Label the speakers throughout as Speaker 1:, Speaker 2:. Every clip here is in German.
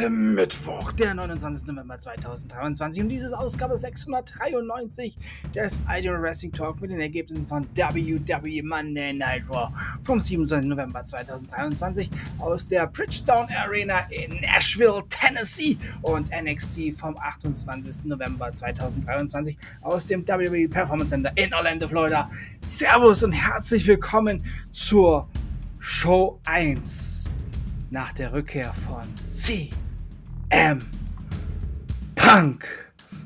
Speaker 1: Ist Mittwoch, der 29. November 2023 und dieses Ausgabe 693 des Ideal Wrestling Talk mit den Ergebnissen von WWE Monday Night Raw vom 27. November 2023 aus der Bridgestone Arena in Nashville, Tennessee und NXT vom 28. November 2023 aus dem WWE Performance Center in Orlando, Florida. Servus und herzlich willkommen zur Show 1 nach der Rückkehr von CM Punk.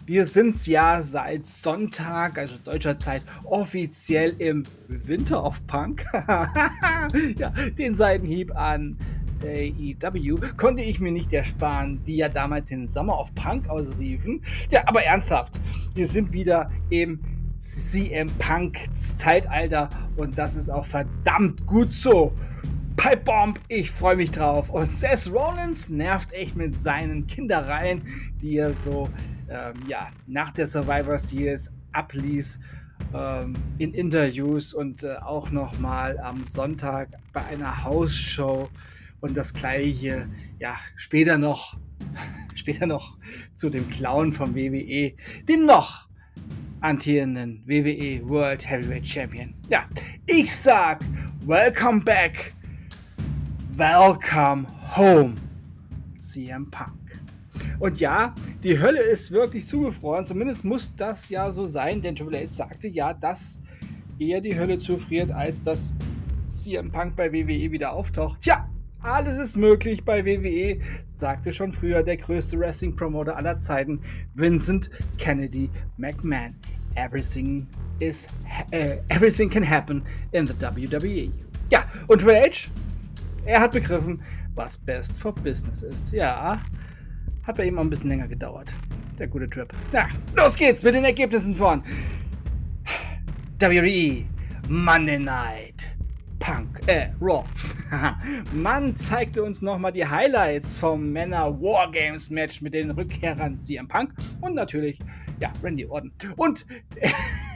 Speaker 1: Wir sind ja seit Sonntag, also deutscher Zeit, offiziell im Winter of Punk. ja, den Seitenhieb an AEW konnte ich mir nicht ersparen, die ja damals den Summer of Punk ausriefen. Ja, aber ernsthaft, wir sind wieder im CM Punk Zeitalter und das ist auch verdammt gut so. Pipe Bomb, ich freue mich drauf. Und Seth Rollins nervt echt mit seinen Kindereien, die er so ähm, ja, nach der Survivor Series abließ ähm, in Interviews und äh, auch nochmal am Sonntag bei einer Hausshow und das gleiche, ja, später noch, später noch zu dem Clown vom WWE, dem noch antierenden WWE World Heavyweight Champion. Ja, ich sag, welcome back Welcome home, CM Punk. Und ja, die Hölle ist wirklich zugefroren. Zumindest muss das ja so sein, denn Triple H sagte ja, dass eher die Hölle zufriert, als dass CM Punk bei WWE wieder auftaucht. Tja, alles ist möglich bei WWE, sagte schon früher der größte Wrestling-Promoter aller Zeiten, Vincent Kennedy McMahon. Everything is, uh, everything can happen in the WWE. Ja, und Triple H er hat begriffen, was best for business ist. Ja, hat bei ihm auch ein bisschen länger gedauert. Der gute Trip. Na, los geht's mit den Ergebnissen von WWE Monday Night Punk, äh, Raw. Man zeigte uns nochmal die Highlights vom Männer Wargames Match mit den Rückkehrern CM Punk und natürlich, ja, Randy Orton. Und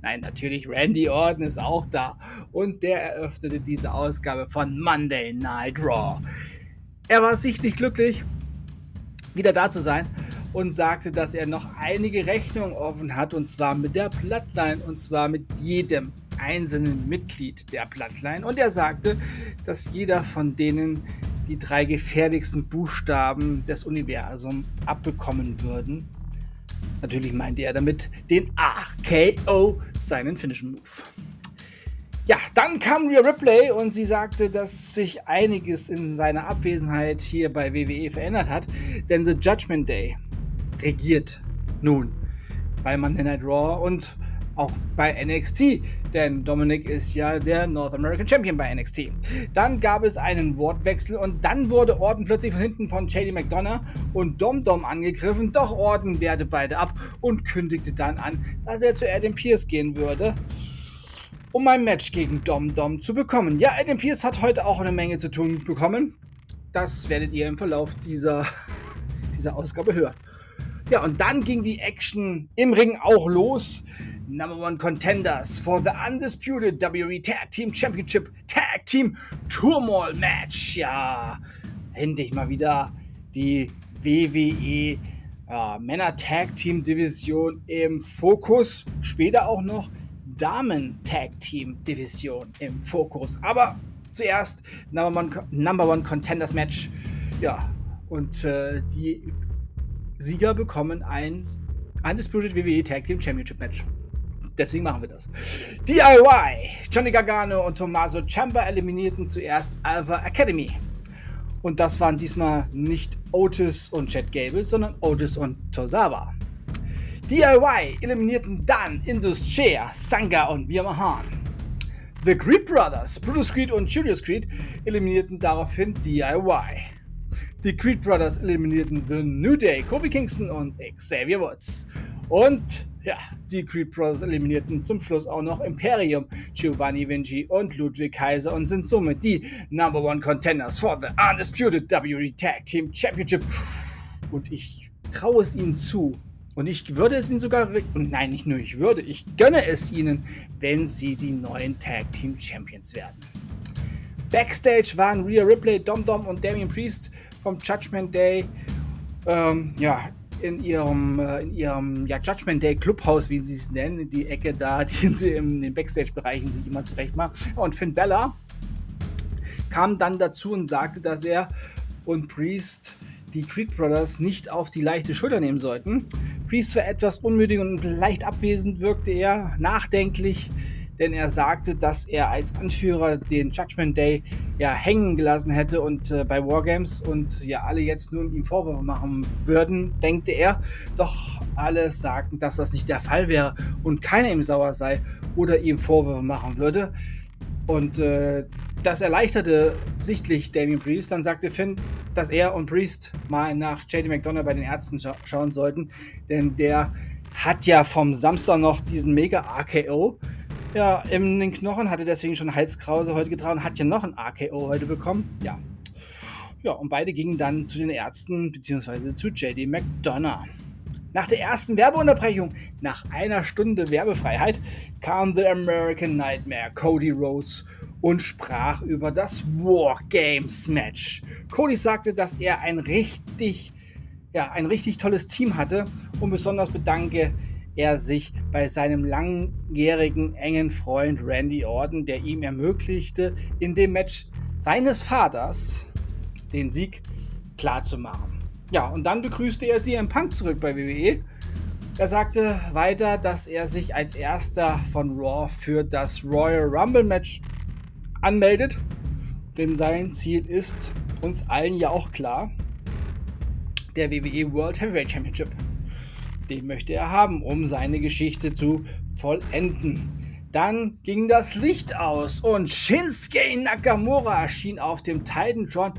Speaker 1: Nein, natürlich, Randy Orton ist auch da. Und der eröffnete diese Ausgabe von Monday Night Raw. Er war sichtlich glücklich, wieder da zu sein und sagte, dass er noch einige Rechnungen offen hat und zwar mit der Bloodline und zwar mit jedem einzelnen Mitglied der Bloodline. Und er sagte, dass jeder von denen die drei gefährlichsten Buchstaben des Universums abbekommen würden Natürlich meinte er damit den AKO, seinen Finishing Move. Ja, dann kam Rhea Ripley und sie sagte, dass sich einiges in seiner Abwesenheit hier bei WWE verändert hat, denn The Judgment Day regiert nun bei Monday Night Raw und auch bei NXT, denn Dominic ist ja der North American Champion bei NXT. Dann gab es einen Wortwechsel und dann wurde Orton plötzlich von hinten von Shady McDonough und Dom Dom angegriffen, doch Orton wehrte beide ab und kündigte dann an, dass er zu Adam Pierce gehen würde um ein Match gegen Dom Dom zu bekommen. Ja, Adam Pierce hat heute auch eine Menge zu tun bekommen. Das werdet ihr im Verlauf dieser, dieser Ausgabe hören. Ja, und dann ging die Action im Ring auch los. Number One Contenders for the Undisputed WWE Tag Team Championship Tag Team Turmoil Match. Ja, endlich mal wieder die WWE ja, Männer Tag Team Division im Fokus. Später auch noch Damen Tag Team Division im Fokus. Aber zuerst Number One, Number One Contenders Match. Ja, und äh, die Sieger bekommen ein Undisputed WWE Tag Team Championship Match deswegen machen wir das. DIY, Johnny Gargano und Tommaso Ciampa eliminierten zuerst Alpha Academy. Und das waren diesmal nicht Otis und Chad Gable, sondern Otis und Tozawa. DIY eliminierten dann Indus Chair, Sangha und Virmahan. The Creed Brothers, Brutus Creed und Julius Creed eliminierten daraufhin DIY. Die Creed Brothers eliminierten The New Day, Kofi Kingston und Xavier Woods. Und ja, die Creed Brothers eliminierten zum Schluss auch noch Imperium, Giovanni Vinci und Ludwig Kaiser und sind somit die Number One Contenders for the Undisputed WWE Tag Team Championship. Und ich traue es ihnen zu. Und ich würde es ihnen sogar, nein, nicht nur ich würde, ich gönne es ihnen, wenn sie die neuen Tag Team Champions werden. Backstage waren Rhea Ripley, Dom Dom und Damien Priest vom Judgment Day ähm, ja, in ihrem, äh, in ihrem ja, Judgment Day Clubhaus, wie sie es nennen, die Ecke da, die sie in den Backstage-Bereichen sich immer zurecht machen. Und Finn Bella kam dann dazu und sagte, dass er und Priest die Creed Brothers nicht auf die leichte Schulter nehmen sollten. Priest war etwas unmüdig und leicht abwesend, wirkte er nachdenklich denn er sagte, dass er als Anführer den Judgment Day ja hängen gelassen hätte und äh, bei Wargames und ja alle jetzt nun ihm Vorwürfe machen würden, denkte er. Doch alle sagten, dass das nicht der Fall wäre und keiner ihm sauer sei oder ihm Vorwürfe machen würde. Und äh, das erleichterte sichtlich Damien Priest. Dann sagte Finn, dass er und Priest mal nach JD McDonough bei den Ärzten scha schauen sollten, denn der hat ja vom Samstag noch diesen Mega RKO ja, in den Knochen, hatte deswegen schon Halskrause heute getragen, hat ja noch ein AKO heute bekommen. Ja. Ja, und beide gingen dann zu den Ärzten bzw. zu JD McDonough. Nach der ersten Werbeunterbrechung, nach einer Stunde Werbefreiheit, kam The American Nightmare Cody Rhodes und sprach über das War Games Match. Cody sagte, dass er ein richtig, ja, ein richtig tolles Team hatte und besonders bedanke er sich bei seinem langjährigen engen Freund Randy Orton, der ihm ermöglichte, in dem Match seines Vaters den Sieg klarzumachen. Ja, und dann begrüßte er sie im Punk zurück bei WWE. Er sagte weiter, dass er sich als erster von Raw für das Royal Rumble Match anmeldet, denn sein Ziel ist uns allen ja auch klar, der WWE World Heavyweight Championship. Den möchte er haben, um seine Geschichte zu vollenden. Dann ging das Licht aus und Shinsuke Nakamura erschien auf dem Titantron.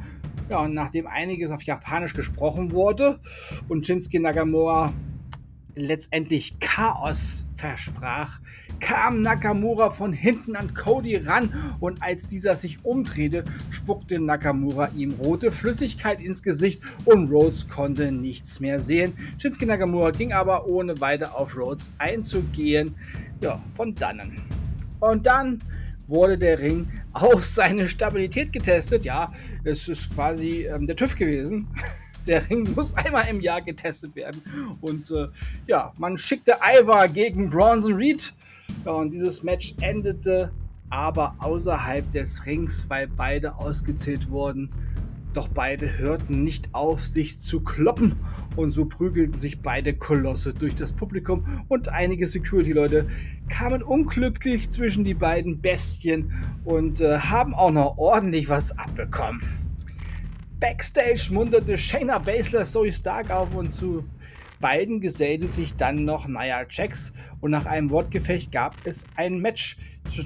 Speaker 1: Ja, und nachdem einiges auf Japanisch gesprochen wurde und Shinsuke Nakamura letztendlich Chaos versprach, kam Nakamura von hinten an Cody ran und als dieser sich umdrehte, spuckte Nakamura ihm rote Flüssigkeit ins Gesicht und Rhodes konnte nichts mehr sehen. Shinsuke Nakamura ging aber ohne weiter auf Rhodes einzugehen, ja, von dannen. Und dann wurde der Ring auf seine Stabilität getestet. Ja, es ist quasi ähm, der TÜV gewesen. Der Ring muss einmal im Jahr getestet werden. Und äh, ja, man schickte Ivar gegen Bronson Reed. Ja, und dieses Match endete aber außerhalb des Rings, weil beide ausgezählt wurden. Doch beide hörten nicht auf, sich zu kloppen und so prügelten sich beide Kolosse durch das Publikum und einige Security-Leute kamen unglücklich zwischen die beiden Bestien und äh, haben auch noch ordentlich was abbekommen. Backstage munterte Shayna Baszler Zoe Stark auf und zu beiden gesellte sich dann noch Nia Jax. Und nach einem Wortgefecht gab es ein Match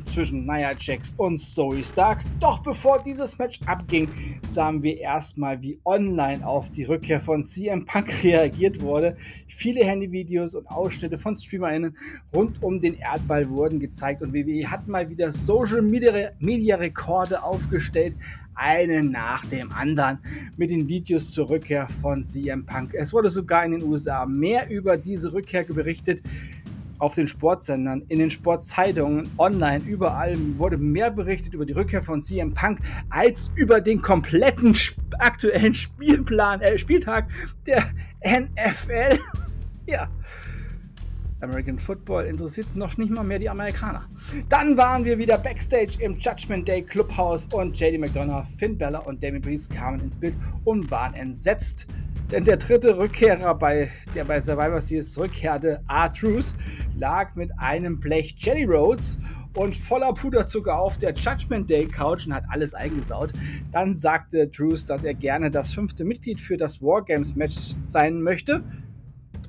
Speaker 1: zwischen Nia Jax und Zoe Stark. Doch bevor dieses Match abging, sahen wir erstmal, wie online auf die Rückkehr von CM Punk reagiert wurde. Viele Handyvideos und Ausschnitte von StreamerInnen rund um den Erdball wurden gezeigt und WWE hat mal wieder Social Media, Media Rekorde aufgestellt, einen nach dem anderen mit den Videos zur Rückkehr von CM Punk. Es wurde sogar in den USA mehr über diese Rückkehr berichtet auf den Sportsendern, in den Sportzeitungen, online, überall wurde mehr berichtet über die Rückkehr von CM Punk als über den kompletten aktuellen Spielplan, äh, Spieltag der NFL. ja. American Football interessiert noch nicht mal mehr die Amerikaner. Dann waren wir wieder backstage im Judgment Day Clubhouse und JD McDonough, Finn Bella und Damien Priest kamen ins Bild und waren entsetzt. Denn der dritte Rückkehrer, bei, der bei Survivor Series zurückkehrte, R-Truth, lag mit einem Blech Jelly Rolls und voller Puderzucker auf der Judgment Day Couch und hat alles eingesaut. Dann sagte Truth, dass er gerne das fünfte Mitglied für das Wargames Match sein möchte.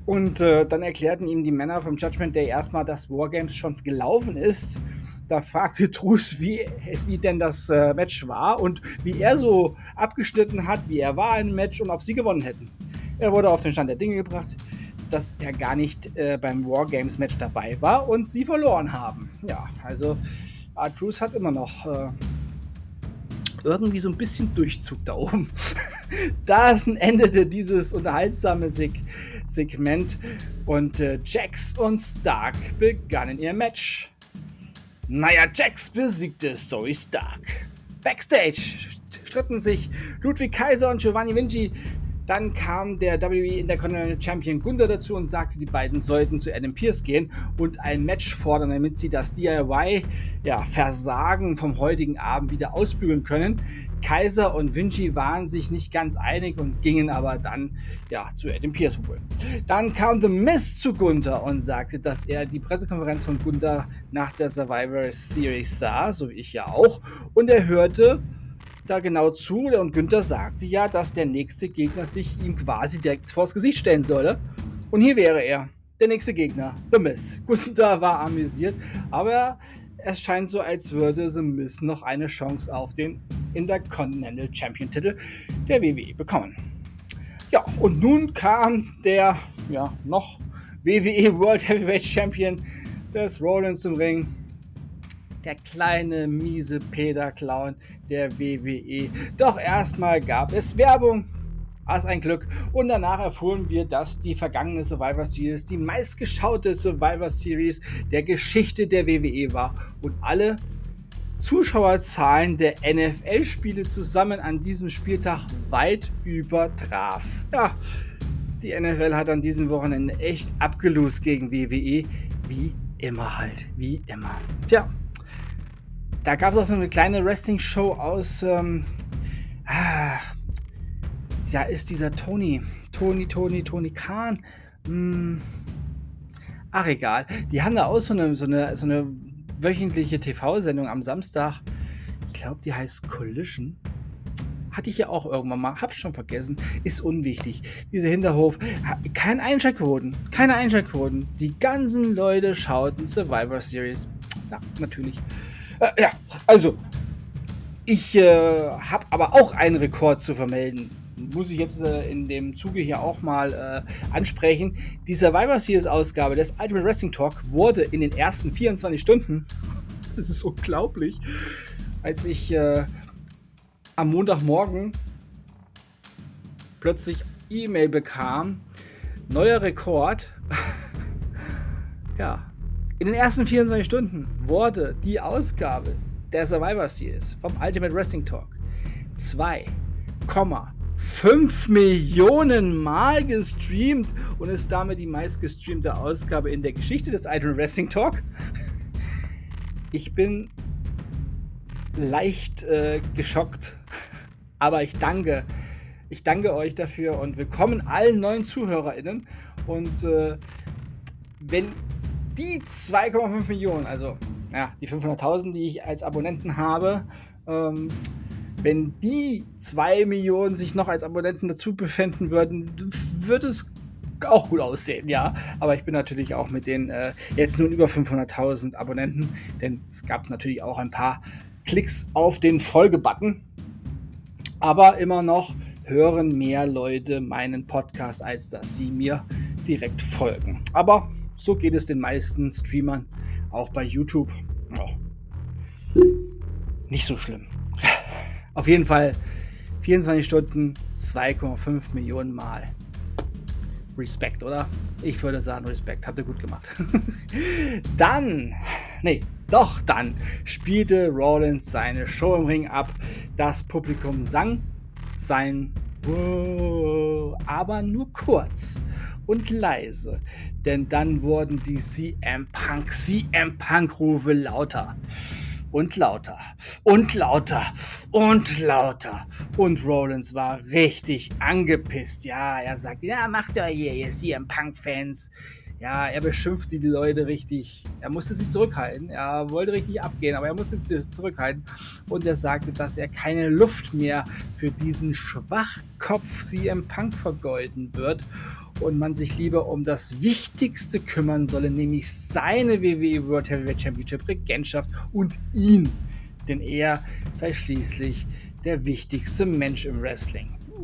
Speaker 1: Und äh, dann erklärten ihm die Männer vom Judgment Day erstmal, dass Wargames schon gelaufen ist. Da fragte Trus, wie, wie denn das äh, Match war und wie er so abgeschnitten hat, wie er war im Match und ob sie gewonnen hätten. Er wurde auf den Stand der Dinge gebracht, dass er gar nicht äh, beim Wargames Match dabei war und sie verloren haben. Ja, also Artrus hat immer noch äh, irgendwie so ein bisschen Durchzug da oben. Dann endete dieses unterhaltsame Seg Segment und äh, Jax und Stark begannen ihr Match. Naja, Jax besiegte Zoe Stark. Backstage stritten sich Ludwig Kaiser und Giovanni Vinci dann kam der WWE Intercontinental Champion Gunther dazu und sagte, die beiden sollten zu Adam Pierce gehen und ein Match fordern, damit sie das DIY ja, vom heutigen Abend wieder ausbügeln können. Kaiser und Vinci waren sich nicht ganz einig und gingen aber dann ja, zu Adam Pierce wohl. Dann kam The Miz zu Gunther und sagte, dass er die Pressekonferenz von Gunther nach der Survivor Series sah, so wie ich ja auch, und er hörte, da genau zu und Günther sagte ja, dass der nächste Gegner sich ihm quasi direkt vors Gesicht stellen solle. Und hier wäre er, der nächste Gegner, The Miz. Günther war amüsiert, aber es scheint so, als würde The Miz noch eine Chance auf den Intercontinental Champion Titel der WWE bekommen. Ja, und nun kam der ja, noch WWE World Heavyweight Champion Seth Rollins zum Ring der kleine miese Peter-Clown der WWE. Doch erstmal gab es Werbung. Was ein Glück. Und danach erfuhren wir, dass die vergangene Survivor Series die meistgeschaute Survivor Series der Geschichte der WWE war. Und alle Zuschauerzahlen der NFL-Spiele zusammen an diesem Spieltag weit übertraf. Ja, die NFL hat an diesem Wochenende echt abgelost gegen WWE. Wie immer halt. Wie immer. Tja, da gab es auch so eine kleine Wrestling-Show aus. Ähm, ja, ist dieser Tony. Tony, Tony, Tony Khan. Hm, ach, egal. Die haben da auch so eine, so eine, so eine wöchentliche TV-Sendung am Samstag. Ich glaube, die heißt Collision. Hatte ich ja auch irgendwann mal. Hab's schon vergessen. Ist unwichtig. Dieser Hinterhof. Kein Einschaltquoten. Keine Einschaltquoten. Die ganzen Leute schauten Survivor Series. Ja, natürlich. Äh, ja, also, ich äh, habe aber auch einen Rekord zu vermelden. Muss ich jetzt äh, in dem Zuge hier auch mal äh, ansprechen. Die Survivor Series Ausgabe des Ultimate Wrestling Talk wurde in den ersten 24 Stunden, das ist unglaublich, als ich äh, am Montagmorgen plötzlich E-Mail bekam, neuer Rekord. ja, in den ersten 24 Stunden wurde die Ausgabe der Survivor Series vom Ultimate Wrestling Talk 2,5 Millionen Mal gestreamt und ist damit die meistgestreamte Ausgabe in der Geschichte des Ultimate Wrestling Talk. Ich bin leicht äh, geschockt, aber ich danke. Ich danke euch dafür und willkommen allen neuen ZuhörerInnen. Und äh, wenn die 2,5 Millionen, also ja, die 500.000, die ich als Abonnenten habe, ähm, wenn die 2 Millionen sich noch als Abonnenten dazu befinden würden, würde es auch gut aussehen, ja. Aber ich bin natürlich auch mit den äh, jetzt nun über 500.000 Abonnenten, denn es gab natürlich auch ein paar Klicks auf den Folgebutton. Aber immer noch hören mehr Leute meinen Podcast, als dass sie mir direkt folgen. Aber so geht es den meisten Streamern, auch bei YouTube. Oh. Nicht so schlimm. Auf jeden Fall 24 Stunden, 2,5 Millionen Mal. Respekt, oder? Ich würde sagen, Respekt. Habt ihr gut gemacht. dann, nee, doch dann spielte Rollins seine Show im Ring ab. Das Publikum sang sein Wow, aber nur kurz und leise, denn dann wurden die CM Punk, CM Punk Rufe lauter und lauter und lauter und lauter. Und Rollins war richtig angepisst. Ja, er sagt, ja, macht ihr hier, ihr CM Punk-Fans. Ja, er beschimpfte die Leute richtig. Er musste sich zurückhalten. Er wollte richtig abgehen, aber er musste sich zurückhalten. Und er sagte, dass er keine Luft mehr für diesen Schwachkopf CM Punk vergeuden wird und man sich lieber um das Wichtigste kümmern solle, nämlich seine WWE World Heavyweight Championship Regentschaft und ihn. Denn er sei schließlich der wichtigste Mensch im Wrestling.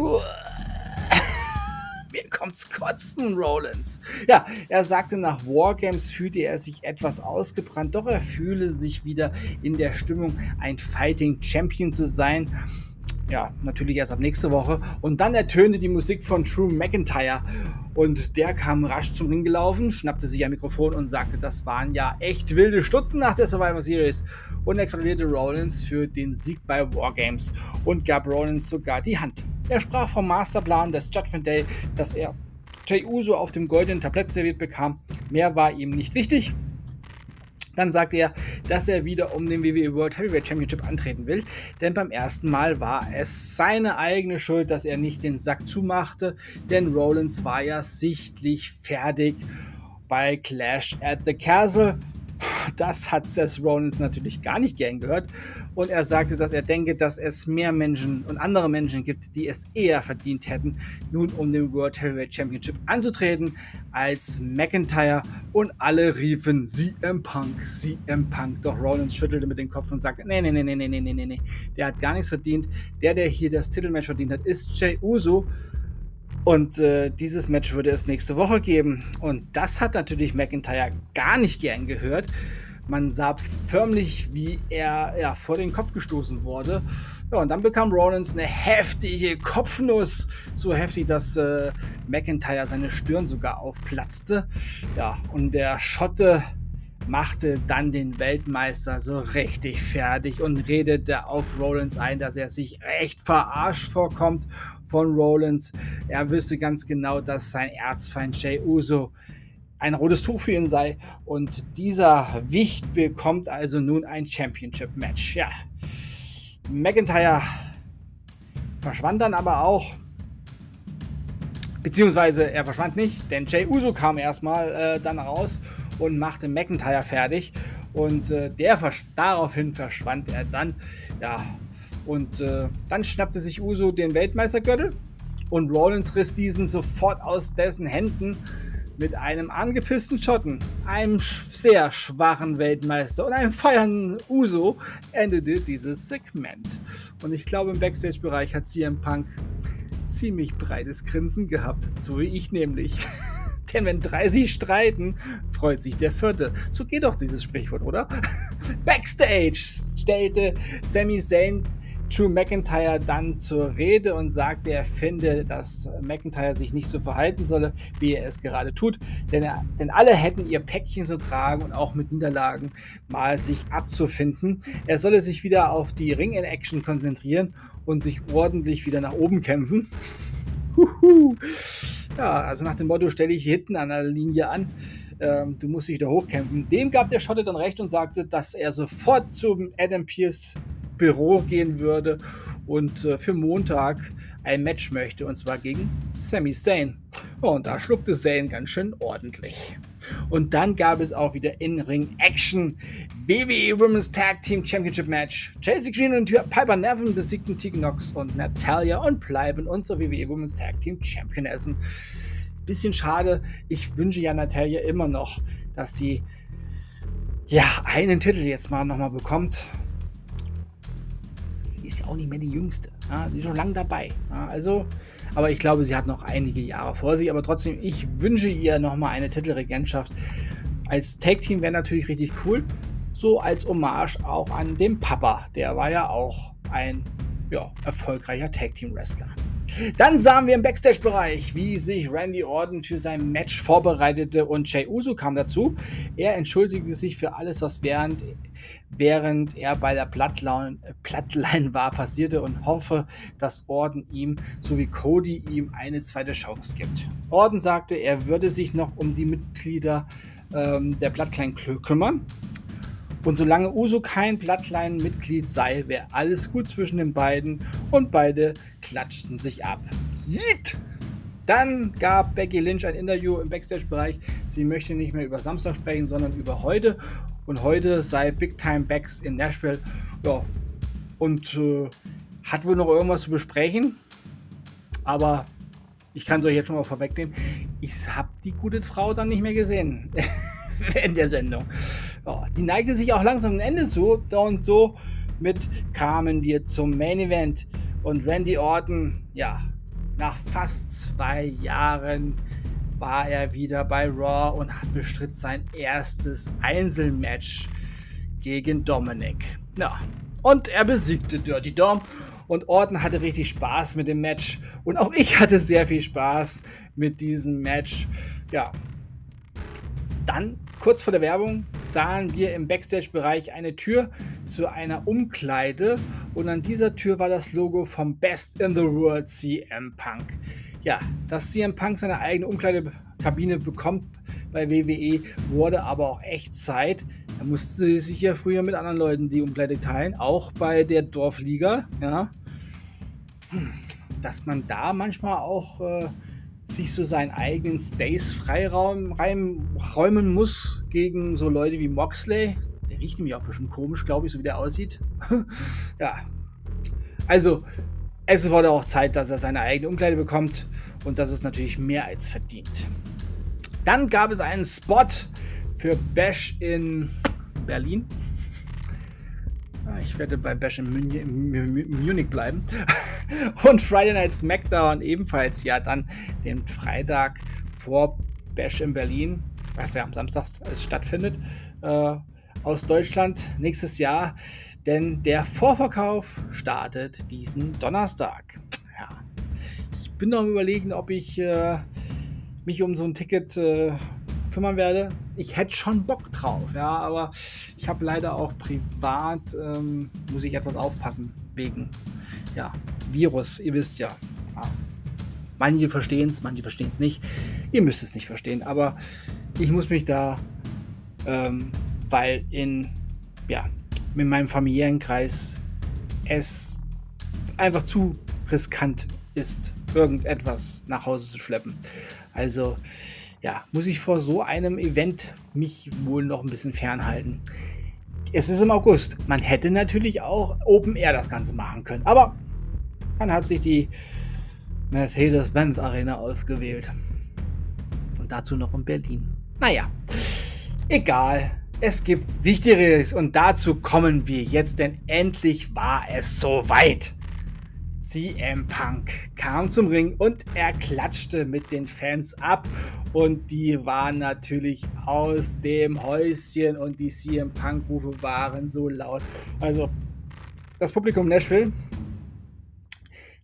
Speaker 1: Mir kommt's kotzen, Rollins. Ja, er sagte, nach Wargames fühlte er sich etwas ausgebrannt, doch er fühle sich wieder in der Stimmung, ein Fighting Champion zu sein ja, natürlich erst ab nächste Woche. Und dann ertönte die Musik von Drew McIntyre. Und der kam rasch zum Ring gelaufen, schnappte sich ein Mikrofon und sagte, das waren ja echt wilde Stunden nach der Survivor Series. Und er gratulierte Rollins für den Sieg bei Wargames und gab Rollins sogar die Hand. Er sprach vom Masterplan des Judgment Day, dass er Jey Uso auf dem goldenen Tablett serviert bekam. Mehr war ihm nicht wichtig. Dann sagte er, dass er wieder um den WWE World Heavyweight Championship antreten will, denn beim ersten Mal war es seine eigene Schuld, dass er nicht den Sack zumachte, denn Rollins war ja sichtlich fertig bei Clash at the Castle das hat Seth Rollins natürlich gar nicht gern gehört. Und er sagte, dass er denke, dass es mehr Menschen und andere Menschen gibt, die es eher verdient hätten, nun um den World Heavyweight Championship anzutreten, als McIntyre. Und alle riefen CM Punk, CM Punk. Doch Rollins schüttelte mit dem Kopf und sagte, nee, nee, nee, nee, nee, nee, nee, nee, der hat gar nichts verdient. Der, der hier das Titelmatch verdient hat, ist Jay Uso. Und äh, dieses Match würde es nächste Woche geben. Und das hat natürlich McIntyre gar nicht gern gehört. Man sah förmlich, wie er ja, vor den Kopf gestoßen wurde. Ja, und dann bekam Rollins eine heftige Kopfnuss. So heftig, dass äh, McIntyre seine Stirn sogar aufplatzte. Ja, und der Schotte machte dann den Weltmeister so richtig fertig und redete auf Rollins ein, dass er sich echt verarscht vorkommt von Rollins. Er wüsste ganz genau, dass sein Erzfeind Jay Uso ein rotes Tuch für ihn sei. Und dieser Wicht bekommt also nun ein Championship-Match. Ja. McIntyre verschwand dann aber auch. Beziehungsweise er verschwand nicht, denn Jay Uso kam erstmal äh, dann raus und machte McIntyre fertig. Und äh, der vers daraufhin verschwand er dann. Ja, und äh, dann schnappte sich Uso den Weltmeistergürtel und Rollins riss diesen sofort aus dessen Händen mit einem angepissten Schotten, einem sehr schwachen Weltmeister und einem feiernden Uso endete dieses Segment. Und ich glaube, im Backstage-Bereich hat CM Punk ziemlich breites Grinsen gehabt, so wie ich nämlich. Denn wenn drei sich streiten, freut sich der vierte. So geht doch dieses Sprichwort, oder? Backstage stellte Sami Zayn Drew McIntyre dann zur Rede und sagte, er finde, dass McIntyre sich nicht so verhalten solle, wie er es gerade tut, denn, er, denn alle hätten ihr Päckchen zu tragen und auch mit Niederlagen mal sich abzufinden. Er solle sich wieder auf die Ring-in-Action konzentrieren und sich ordentlich wieder nach oben kämpfen. Ja, also nach dem Motto, stelle ich hinten an der Linie an, ähm, du musst dich da hochkämpfen. Dem gab der Schotte dann recht und sagte, dass er sofort zum Adam Pierce Büro gehen würde und äh, für Montag ein Match möchte, und zwar gegen Sami Zayn. Und da schluckte Zayn ganz schön ordentlich. Und dann gab es auch wieder In-Ring-Action. WWE Women's Tag Team Championship Match. Chelsea Green und Piper Nevin besiegten Tegan Knox und Natalia und bleiben unsere WWE Women's Tag Team Championessen. Bisschen schade. Ich wünsche ja Natalia immer noch, dass sie ja einen Titel jetzt mal nochmal bekommt ist ja auch nicht mehr die Jüngste. Ja, sie ist schon lange dabei. Ja, also, aber ich glaube, sie hat noch einige Jahre vor sich. Aber trotzdem, ich wünsche ihr nochmal eine Titelregentschaft. Als Tag-Team wäre natürlich richtig cool. So als Hommage auch an den Papa. Der war ja auch ein ja, erfolgreicher Tag-Team-Wrestler. Dann sahen wir im Backstage-Bereich, wie sich Randy Orton für sein Match vorbereitete und Jay Uso kam dazu. Er entschuldigte sich für alles, was während, während er bei der Bloodline war, passierte und hoffe, dass Orton ihm sowie Cody ihm eine zweite Chance gibt. Orton sagte, er würde sich noch um die Mitglieder ähm, der Bloodline kümmern und solange Uso kein Bloodline-Mitglied sei, wäre alles gut zwischen den beiden und beide klatschten sich ab. Yeet! Dann gab Becky Lynch ein Interview im Backstage-Bereich. Sie möchte nicht mehr über Samstag sprechen, sondern über heute. Und heute sei Big Time Backs in Nashville. Ja, und äh, hat wohl noch irgendwas zu besprechen. Aber ich kann es euch jetzt schon mal vorwegnehmen. Ich habe die gute Frau dann nicht mehr gesehen. während der Sendung. Ja, die neigte sich auch langsam am Ende zu und so mit kamen wir zum Main Event und Randy Orton, ja, nach fast zwei Jahren war er wieder bei Raw und hat bestritt sein erstes Einzelmatch gegen Dominic. Ja, und er besiegte Dirty Dom Und Orton hatte richtig Spaß mit dem Match. Und auch ich hatte sehr viel Spaß mit diesem Match. Ja. Dann, kurz vor der Werbung, sahen wir im Backstage-Bereich eine Tür zu einer Umkleide. Und an dieser Tür war das Logo vom Best in the World CM Punk. Ja, dass CM Punk seine eigene Umkleidekabine bekommt bei WWE, wurde aber auch echt Zeit. Er musste sich ja früher mit anderen Leuten die Umkleide teilen, auch bei der Dorfliga, ja. Dass man da manchmal auch äh, sich so seinen eigenen Space-Freiraum räumen muss gegen so Leute wie Moxley. Der riecht nämlich auch bestimmt komisch, glaube ich, so wie der aussieht. ja. Also, es wurde auch Zeit, dass er seine eigene Umkleide bekommt und das ist natürlich mehr als verdient. Dann gab es einen Spot für Bash in Berlin. Ich werde bei Bash in Munich bleiben. Und Friday Night SmackDown ebenfalls ja dann den Freitag vor Bash in Berlin, was ja am Samstag stattfindet, äh, aus Deutschland nächstes Jahr. Denn der Vorverkauf startet diesen Donnerstag. Ja. Ich bin noch überlegen, ob ich äh, mich um so ein Ticket äh, kümmern werde. Ich hätte schon Bock drauf, ja, aber ich habe leider auch privat, ähm, muss ich etwas aufpassen, wegen, ja, Virus, ihr wisst ja. ja. Manche verstehen es, manche verstehen es nicht. Ihr müsst es nicht verstehen, aber ich muss mich da, ähm, weil in, ja, mit meinem Familienkreis es einfach zu riskant ist, irgendetwas nach Hause zu schleppen. Also ja, muss ich vor so einem Event mich wohl noch ein bisschen fernhalten. Es ist im August. Man hätte natürlich auch Open Air das Ganze machen können. Aber man hat sich die Mercedes-Benz Arena ausgewählt. Und dazu noch in Berlin. Naja, egal. Es gibt Wichtigeres und dazu kommen wir jetzt, denn endlich war es soweit. CM Punk kam zum Ring und er klatschte mit den Fans ab und die waren natürlich aus dem Häuschen und die CM Punk Rufe waren so laut. Also das Publikum Nashville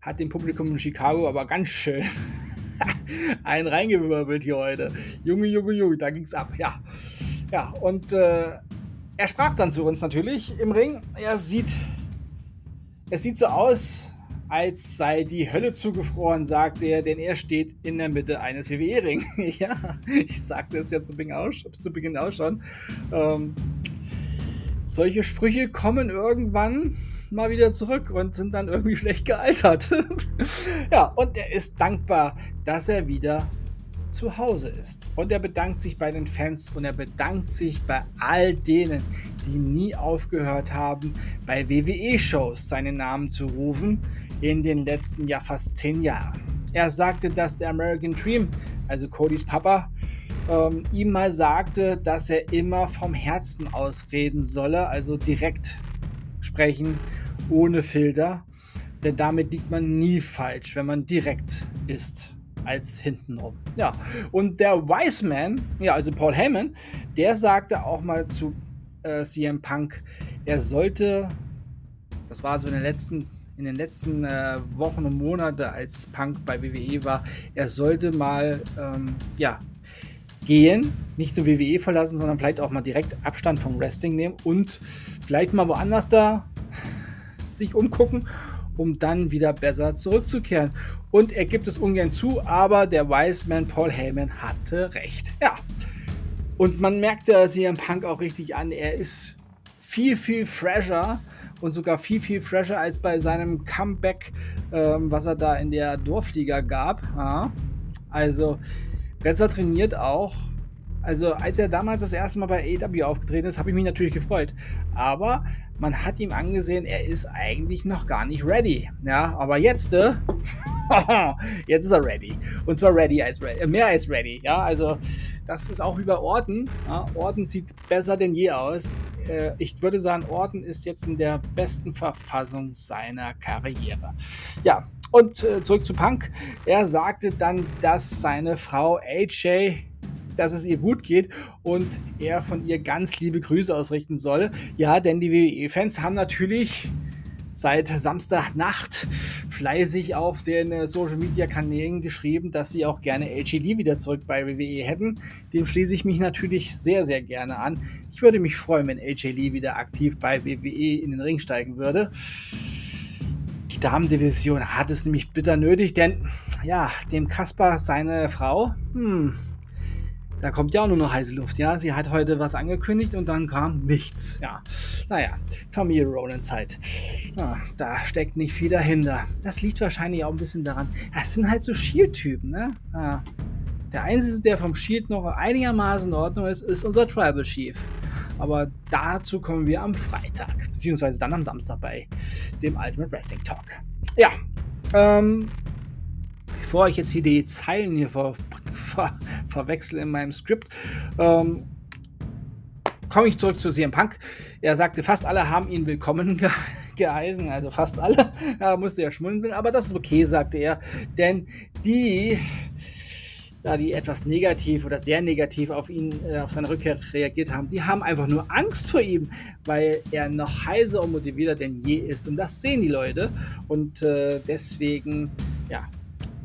Speaker 1: hat dem Publikum in Chicago aber ganz schön einen reingewirbelt hier heute. Junge, Junge, Junge, da ging's ab. Ja, ja und äh, er sprach dann zu uns natürlich im Ring. Er sieht, es sieht so aus, als sei die Hölle zugefroren, sagte er, denn er steht in der Mitte eines WWE-Ring. ja, ich sagte es ja zu Beginn auch, zu Beginn auch schon. Ähm, solche Sprüche kommen irgendwann mal wieder zurück und sind dann irgendwie schlecht gealtert. ja, und er ist dankbar, dass er wieder zu Hause ist. Und er bedankt sich bei den Fans und er bedankt sich bei all denen, die nie aufgehört haben, bei WWE-Shows seinen Namen zu rufen in den letzten ja fast zehn Jahren. Er sagte, dass der American Dream, also Codys Papa, ähm, ihm mal sagte, dass er immer vom Herzen ausreden solle, also direkt sprechen, ohne Filter. Denn damit liegt man nie falsch, wenn man direkt ist als hintenrum. Ja, und der Wiseman, ja, also Paul Heyman, der sagte auch mal zu äh, CM Punk, er sollte, das war so in den letzten in den letzten äh, Wochen und Monaten, als Punk bei WWE war, er sollte mal ähm, ja, gehen, nicht nur WWE verlassen, sondern vielleicht auch mal direkt Abstand vom Wrestling nehmen und vielleicht mal woanders da sich umgucken, um dann wieder besser zurückzukehren. Und er gibt es ungern zu, aber der Wiseman Paul Heyman hatte recht. Ja. Und man merkt ja CM Punk auch richtig an, er ist viel, viel fresher und sogar viel, viel fresher als bei seinem Comeback, ähm, was er da in der Dorfliga gab. Ja. Also besser trainiert auch. Also als er damals das erste Mal bei AEW aufgetreten ist, habe ich mich natürlich gefreut. Aber man hat ihm angesehen, er ist eigentlich noch gar nicht ready. Ja, aber jetzt, äh, jetzt ist er ready. Und zwar ready als ready, äh, mehr als ready. Ja, also das ist auch bei Orton. Ja, Orton sieht besser denn je aus. Äh, ich würde sagen, Orton ist jetzt in der besten Verfassung seiner Karriere. Ja, und äh, zurück zu Punk. Er sagte dann, dass seine Frau AJ dass es ihr gut geht und er von ihr ganz liebe Grüße ausrichten soll. Ja, denn die WWE-Fans haben natürlich seit Samstagnacht fleißig auf den äh, Social Media Kanälen geschrieben, dass sie auch gerne AJ Lee wieder zurück bei WWE hätten. Dem schließe ich mich natürlich sehr, sehr gerne an. Ich würde mich freuen, wenn AJ Lee wieder aktiv bei WWE in den Ring steigen würde. Die Damendivision hat es nämlich bitter nötig, denn ja, dem Kasper seine Frau, hm, da kommt ja auch nur noch heiße Luft, ja. Sie hat heute was angekündigt und dann kam nichts, ja. Naja, Familie Rollins halt. Ja, da steckt nicht viel dahinter. Das liegt wahrscheinlich auch ein bisschen daran. Das sind halt so Shield-Typen, ne? Ja. Der Einzige, der vom Shield noch einigermaßen in Ordnung ist, ist unser Tribal Chief. Aber dazu kommen wir am Freitag, beziehungsweise dann am Samstag bei dem Ultimate Wrestling Talk. Ja, ähm, bevor ich jetzt hier die Zeilen hier ver, ver, verwechsel in meinem Skript, ähm, komme ich zurück zu CM Punk. Er sagte, fast alle haben ihn willkommen ge geheißen, also fast alle. Er musste ja schmunzeln, aber das ist okay, sagte er, denn die ja, die etwas negativ oder sehr negativ auf ihn, äh, auf seine Rückkehr reagiert haben, die haben einfach nur Angst vor ihm, weil er noch heiser und motivierter denn je ist. Und das sehen die Leute. Und äh, deswegen, ja,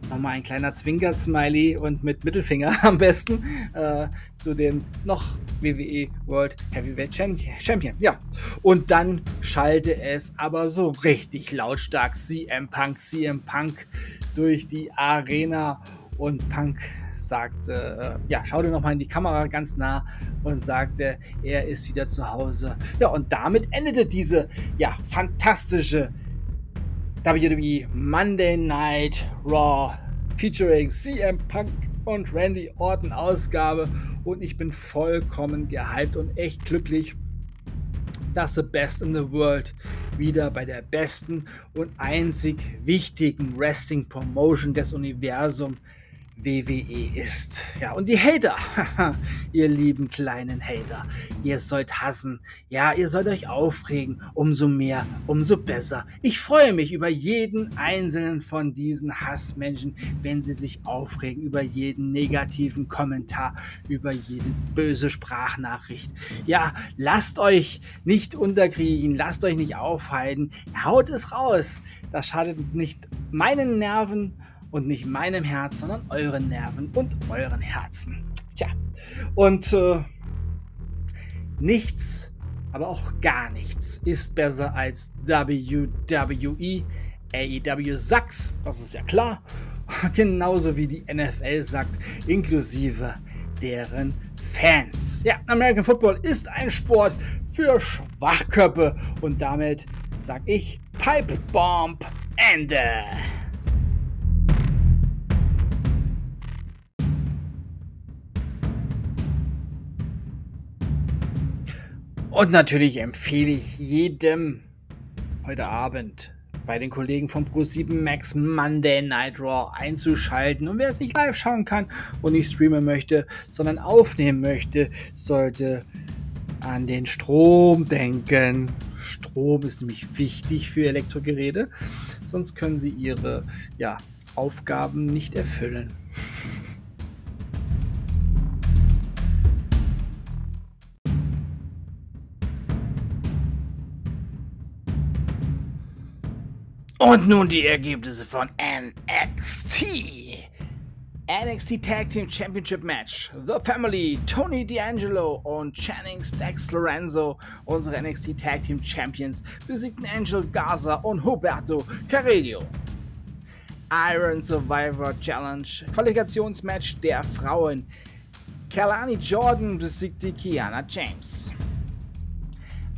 Speaker 1: nochmal ein kleiner Zwinker-Smiley und mit Mittelfinger am besten äh, zu dem noch WWE World Heavyweight Champion. Ja, und dann schalte es aber so richtig lautstark CM Punk, CM Punk durch die Arena und Punk sagte, äh, ja, schaute nochmal in die Kamera ganz nah und sagte, er ist wieder zu Hause. Ja, und damit endete diese, ja, fantastische WWE Monday Night Raw featuring CM Punk und Randy Orton Ausgabe. Und ich bin vollkommen gehypt und echt glücklich, dass The Best in the World wieder bei der besten und einzig wichtigen Wrestling Promotion des Universums WWE ist. Ja, und die Hater, ihr lieben kleinen Hater, ihr sollt hassen, ja, ihr sollt euch aufregen, umso mehr, umso besser. Ich freue mich über jeden einzelnen von diesen Hassmenschen, wenn sie sich aufregen, über jeden negativen Kommentar, über jede böse Sprachnachricht. Ja, lasst euch nicht unterkriegen, lasst euch nicht aufhalten, haut es raus. Das schadet nicht meinen Nerven und nicht meinem Herz, sondern euren Nerven und euren Herzen. Tja, und äh, nichts, aber auch gar nichts ist besser als WWE. AEW Sachs, das ist ja klar. Genauso wie die NFL sagt, inklusive deren Fans. Ja, American Football ist ein Sport für Schwachköpfe und damit sag ich Pipe Bomb Ende. Und natürlich empfehle ich jedem heute Abend bei den Kollegen von Pro7 Max Monday Night Raw einzuschalten. Und wer es nicht live schauen kann und nicht streamen möchte, sondern aufnehmen möchte, sollte an den Strom denken. Strom ist nämlich wichtig für Elektrogeräte, sonst können sie ihre ja, Aufgaben nicht erfüllen. Und nun die Ergebnisse von NXT. NXT Tag Team Championship Match. The Family, Tony D'Angelo und Channing Stax Lorenzo, unsere NXT Tag Team Champions, besiegten Angel Garza und Huberto Carrillo. Iron Survivor Challenge, Qualifikationsmatch der Frauen. Kalani Jordan besiegte Kiana James.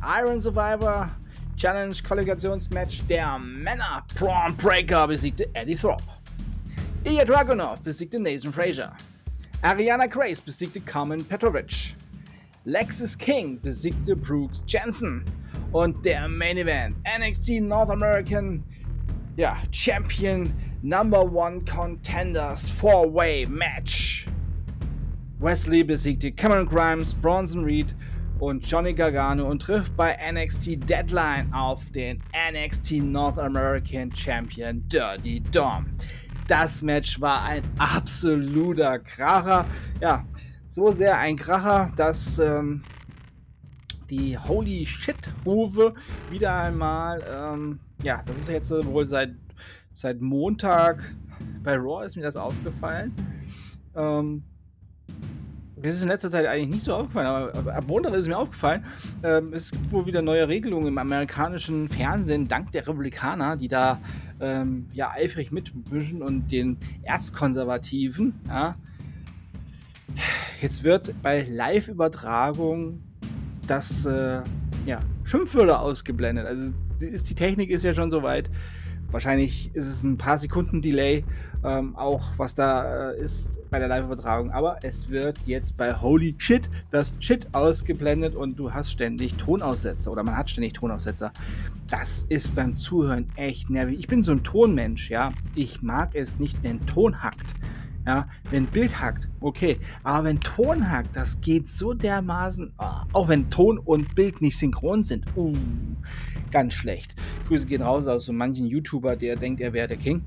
Speaker 1: Iron Survivor Challenge Qualifikationsmatch der Männer. Braun Breaker besiegte Eddie Thorpe. Ilya Dragunov besiegte Nathan Frazier. Ariana Grace besiegte Carmen Petrovic. Lexis King besiegte Brooks Jensen. Und der Main Event NXT North American ja, Champion Number One Contenders Four-Way Match. Wesley besiegte Cameron Grimes, Bronson Reed und Johnny Gargano und trifft bei NXT Deadline auf den NXT North American Champion Dirty Dom. Das Match war ein absoluter Kracher. Ja, so sehr ein Kracher, dass ähm, die Holy Shit-Rufe wieder einmal ähm, ja, das ist jetzt wohl seit, seit Montag bei Raw ist mir das aufgefallen. Ähm, das ist in letzter Zeit eigentlich nicht so aufgefallen, aber ab Montag ist es mir aufgefallen. Ähm, es gibt wohl wieder neue Regelungen im amerikanischen Fernsehen, dank der Republikaner, die da ähm, ja eifrig mitmischen und den Erzkonservativen. Ja. Jetzt wird bei Live-Übertragung das äh, ja, Schimpfwörter ausgeblendet. Also die Technik ist ja schon so weit. Wahrscheinlich ist es ein paar Sekunden Delay, ähm, auch was da äh, ist bei der Live-Übertragung. Aber es wird jetzt bei Holy Shit das Shit ausgeblendet und du hast ständig Tonaussetzer oder man hat ständig Tonaussetzer. Das ist beim Zuhören echt nervig. Ich bin so ein Tonmensch, ja. Ich mag es nicht, wenn Ton hackt. Ja, wenn Bild hackt, okay. Aber wenn Ton hackt, das geht so dermaßen, oh, auch wenn Ton und Bild nicht synchron sind, uh, ganz schlecht. Grüße gehen raus aus so manchen YouTuber, der denkt, er wäre der King.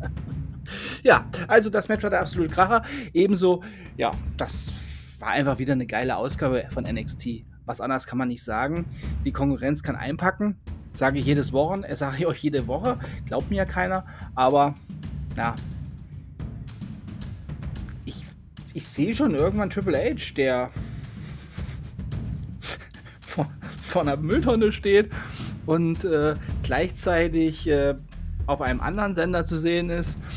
Speaker 1: ja, also das Match war der absolute Kracher. Ebenso, ja, das war einfach wieder eine geile Ausgabe von NXT. Was anderes kann man nicht sagen. Die Konkurrenz kann einpacken. Sage ich jedes Wochen, sage ich euch jede Woche. Glaubt mir ja keiner. Aber, ja, ich sehe schon irgendwann Triple H, der vor, einer Mülltonne steht und äh, gleichzeitig äh, auf einem anderen Sender zu sehen ist.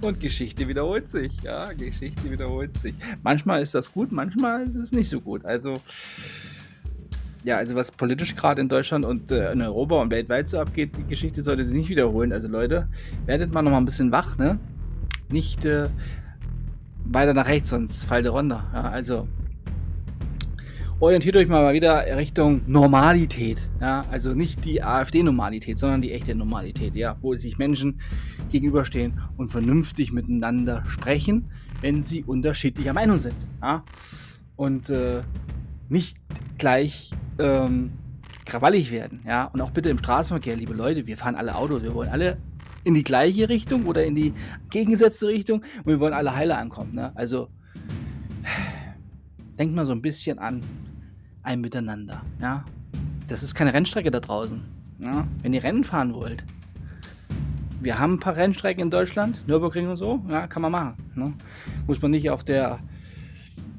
Speaker 1: und Geschichte wiederholt sich. Ja, Geschichte wiederholt sich. Manchmal ist das gut, manchmal ist es nicht so gut. Also, ja, also was politisch gerade in Deutschland und äh, in Europa und weltweit so abgeht, die Geschichte sollte sich nicht wiederholen. Also Leute, werdet mal noch mal ein bisschen wach, ne? Nicht äh, weiter nach rechts, sonst fallt ihr runter. Ja, also orientiert euch mal wieder Richtung Normalität. Ja, also nicht die AfD-Normalität, sondern die echte Normalität, ja, wo sich Menschen gegenüberstehen und vernünftig miteinander sprechen, wenn sie unterschiedlicher Meinung sind. Ja? Und äh, nicht gleich ähm, krawallig werden. Ja? Und auch bitte im Straßenverkehr, liebe Leute, wir fahren alle Autos, wir wollen alle in die gleiche Richtung oder in die gegengesetzte Richtung und wir wollen alle heile ankommen. Ne? Also denkt mal so ein bisschen an ein Miteinander. Ja? Das ist keine Rennstrecke da draußen. Ja? Wenn ihr Rennen fahren wollt, wir haben ein paar Rennstrecken in Deutschland, Nürburgring und so, ja, kann man machen. Ne? Muss man nicht auf der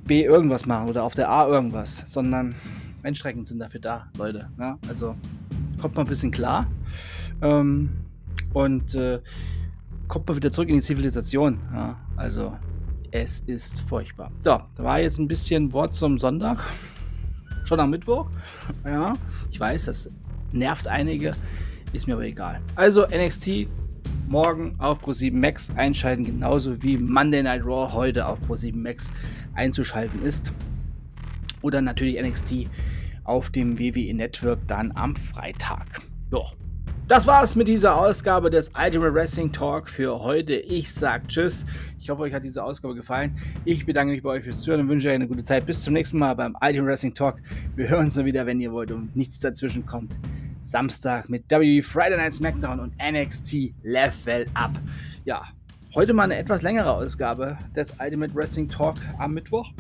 Speaker 1: B irgendwas machen oder auf der A irgendwas, sondern Rennstrecken sind dafür da, Leute. Ja? Also kommt mal ein bisschen klar. Ähm, und äh, kommt mal wieder zurück in die Zivilisation. Ja, also, es ist furchtbar. So, da war jetzt ein bisschen Wort zum Sonntag. Schon am Mittwoch. Ja, ich weiß, das nervt einige. Ist mir aber egal. Also, NXT morgen auf Pro7 Max einschalten, genauso wie Monday Night Raw heute auf Pro7 Max einzuschalten ist. Oder natürlich NXT auf dem WWE Network dann am Freitag. Ja, das war's mit dieser Ausgabe des Ultimate Wrestling Talk für heute. Ich sag Tschüss. Ich hoffe, euch hat diese Ausgabe gefallen. Ich bedanke mich bei euch fürs Zuhören und wünsche euch eine gute Zeit. Bis zum nächsten Mal beim Ultimate Wrestling Talk. Wir hören uns dann wieder, wenn ihr wollt und nichts dazwischen kommt. Samstag mit WWE Friday Night SmackDown und NXT Level Up. Ja, heute mal eine etwas längere Ausgabe des Ultimate Wrestling Talk am Mittwoch.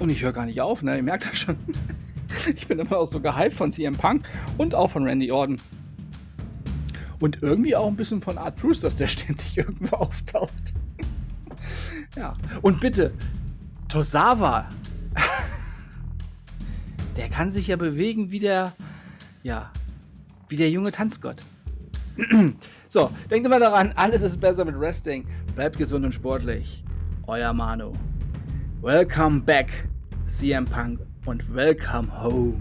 Speaker 1: Und ich höre gar nicht auf, ne? Ihr merkt das schon. Ich bin immer auch so gehypt von CM Punk und auch von Randy Orton. Und irgendwie auch ein bisschen von Art Bruce, dass der ständig irgendwo auftaucht. ja. Und bitte, Tosawa. der kann sich ja bewegen wie der, ja, wie der junge Tanzgott. so, denkt immer daran, alles ist besser mit Wrestling. Bleibt gesund und sportlich. Euer Manu. Welcome back, CM Punk und welcome home.